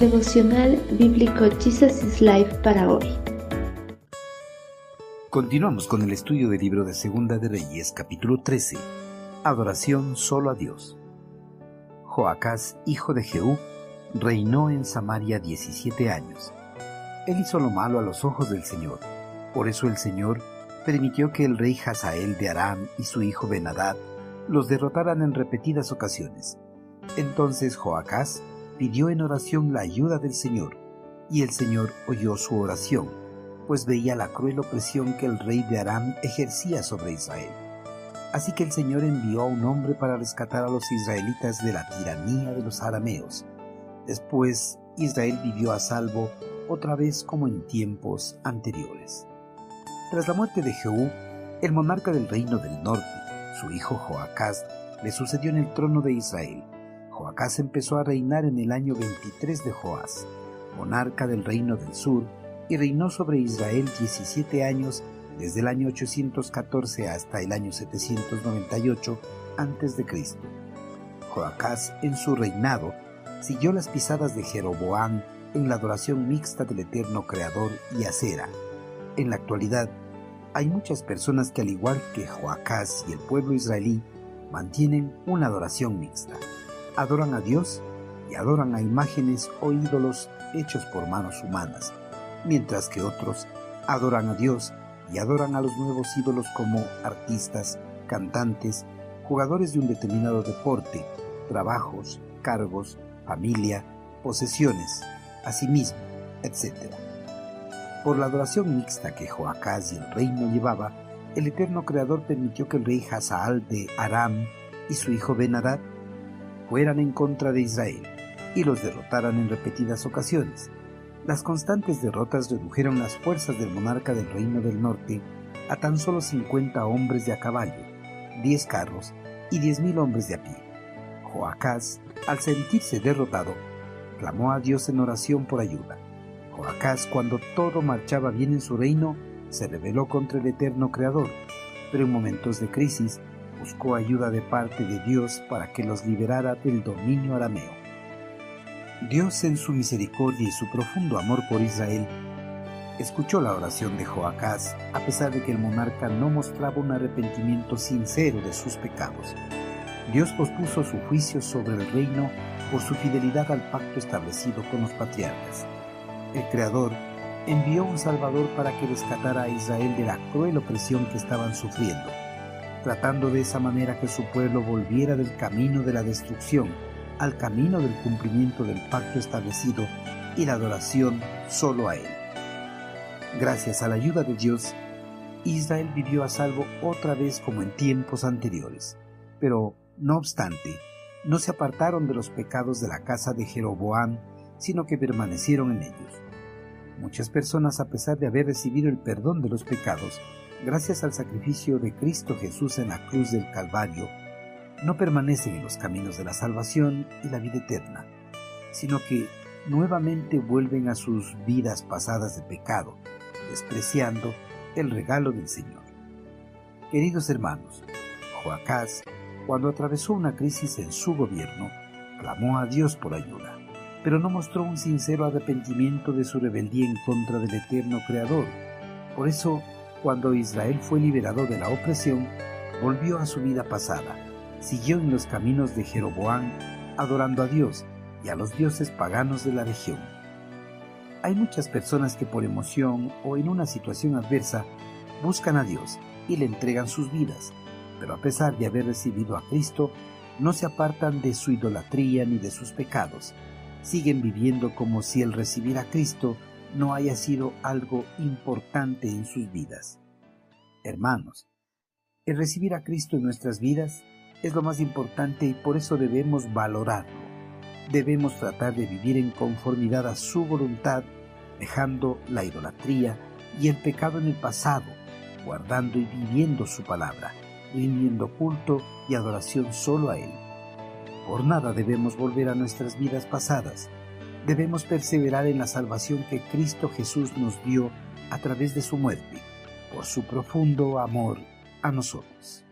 Devocional Bíblico Jesus is Life para hoy. Continuamos con el estudio del libro de Segunda de Reyes, capítulo 13. Adoración solo a Dios. Joacás, hijo de Jehú, reinó en Samaria 17 años. Él hizo lo malo a los ojos del Señor. Por eso el Señor permitió que el rey Hazael de Aram y su hijo Benadad los derrotaran en repetidas ocasiones. Entonces Joacás pidió en oración la ayuda del Señor, y el Señor oyó su oración, pues veía la cruel opresión que el rey de Aram ejercía sobre Israel. Así que el Señor envió a un hombre para rescatar a los israelitas de la tiranía de los arameos. Después Israel vivió a salvo otra vez como en tiempos anteriores. Tras la muerte de Jehú, el monarca del reino del norte, su hijo Joacás, le sucedió en el trono de Israel Joacás empezó a reinar en el año 23 de Joás, monarca del reino del sur, y reinó sobre Israel 17 años desde el año 814 hasta el año 798 a.C. Joacás en su reinado siguió las pisadas de Jeroboam en la adoración mixta del eterno Creador y Acera. En la actualidad, hay muchas personas que al igual que Joacás y el pueblo israelí, mantienen una adoración mixta adoran a Dios y adoran a imágenes o ídolos hechos por manos humanas, mientras que otros adoran a Dios y adoran a los nuevos ídolos como artistas, cantantes, jugadores de un determinado deporte, trabajos, cargos, familia, posesiones, asimismo, etc. Por la adoración mixta que Joacás y el reino llevaba, el eterno Creador permitió que el rey Hazaal de Aram y su hijo Benadad fueran en contra de Israel y los derrotaran en repetidas ocasiones. Las constantes derrotas redujeron las fuerzas del monarca del Reino del Norte a tan solo 50 hombres de a caballo, 10 carros y 10.000 hombres de a pie. Joacás, al sentirse derrotado, clamó a Dios en oración por ayuda. Joacás, cuando todo marchaba bien en su reino, se rebeló contra el eterno Creador, pero en momentos de crisis buscó ayuda de parte de Dios para que los liberara del dominio arameo. Dios en su misericordia y su profundo amor por Israel escuchó la oración de Joacás a pesar de que el monarca no mostraba un arrepentimiento sincero de sus pecados. Dios pospuso su juicio sobre el reino por su fidelidad al pacto establecido con los patriarcas. El Creador envió un Salvador para que rescatara a Israel de la cruel opresión que estaban sufriendo tratando de esa manera que su pueblo volviera del camino de la destrucción al camino del cumplimiento del pacto establecido y la adoración solo a Él. Gracias a la ayuda de Dios, Israel vivió a salvo otra vez como en tiempos anteriores. Pero, no obstante, no se apartaron de los pecados de la casa de Jeroboam, sino que permanecieron en ellos. Muchas personas, a pesar de haber recibido el perdón de los pecados, gracias al sacrificio de Cristo Jesús en la cruz del Calvario, no permanecen en los caminos de la salvación y la vida eterna, sino que nuevamente vuelven a sus vidas pasadas de pecado, despreciando el regalo del Señor. Queridos hermanos, Joacás, cuando atravesó una crisis en su gobierno, clamó a Dios por ayuda, pero no mostró un sincero arrepentimiento de su rebeldía en contra del eterno Creador. Por eso cuando Israel fue liberado de la opresión, volvió a su vida pasada, siguió en los caminos de Jeroboam, adorando a Dios y a los dioses paganos de la región. Hay muchas personas que por emoción o en una situación adversa buscan a Dios y le entregan sus vidas, pero a pesar de haber recibido a Cristo, no se apartan de su idolatría ni de sus pecados. Siguen viviendo como si el recibir a Cristo no haya sido algo importante en sus vidas. Hermanos, el recibir a Cristo en nuestras vidas es lo más importante y por eso debemos valorarlo. Debemos tratar de vivir en conformidad a su voluntad, dejando la idolatría y el pecado en el pasado, guardando y viviendo su palabra, rindiendo culto y adoración solo a Él. Por nada debemos volver a nuestras vidas pasadas, debemos perseverar en la salvación que Cristo Jesús nos dio a través de su muerte, por su profundo amor a nosotros.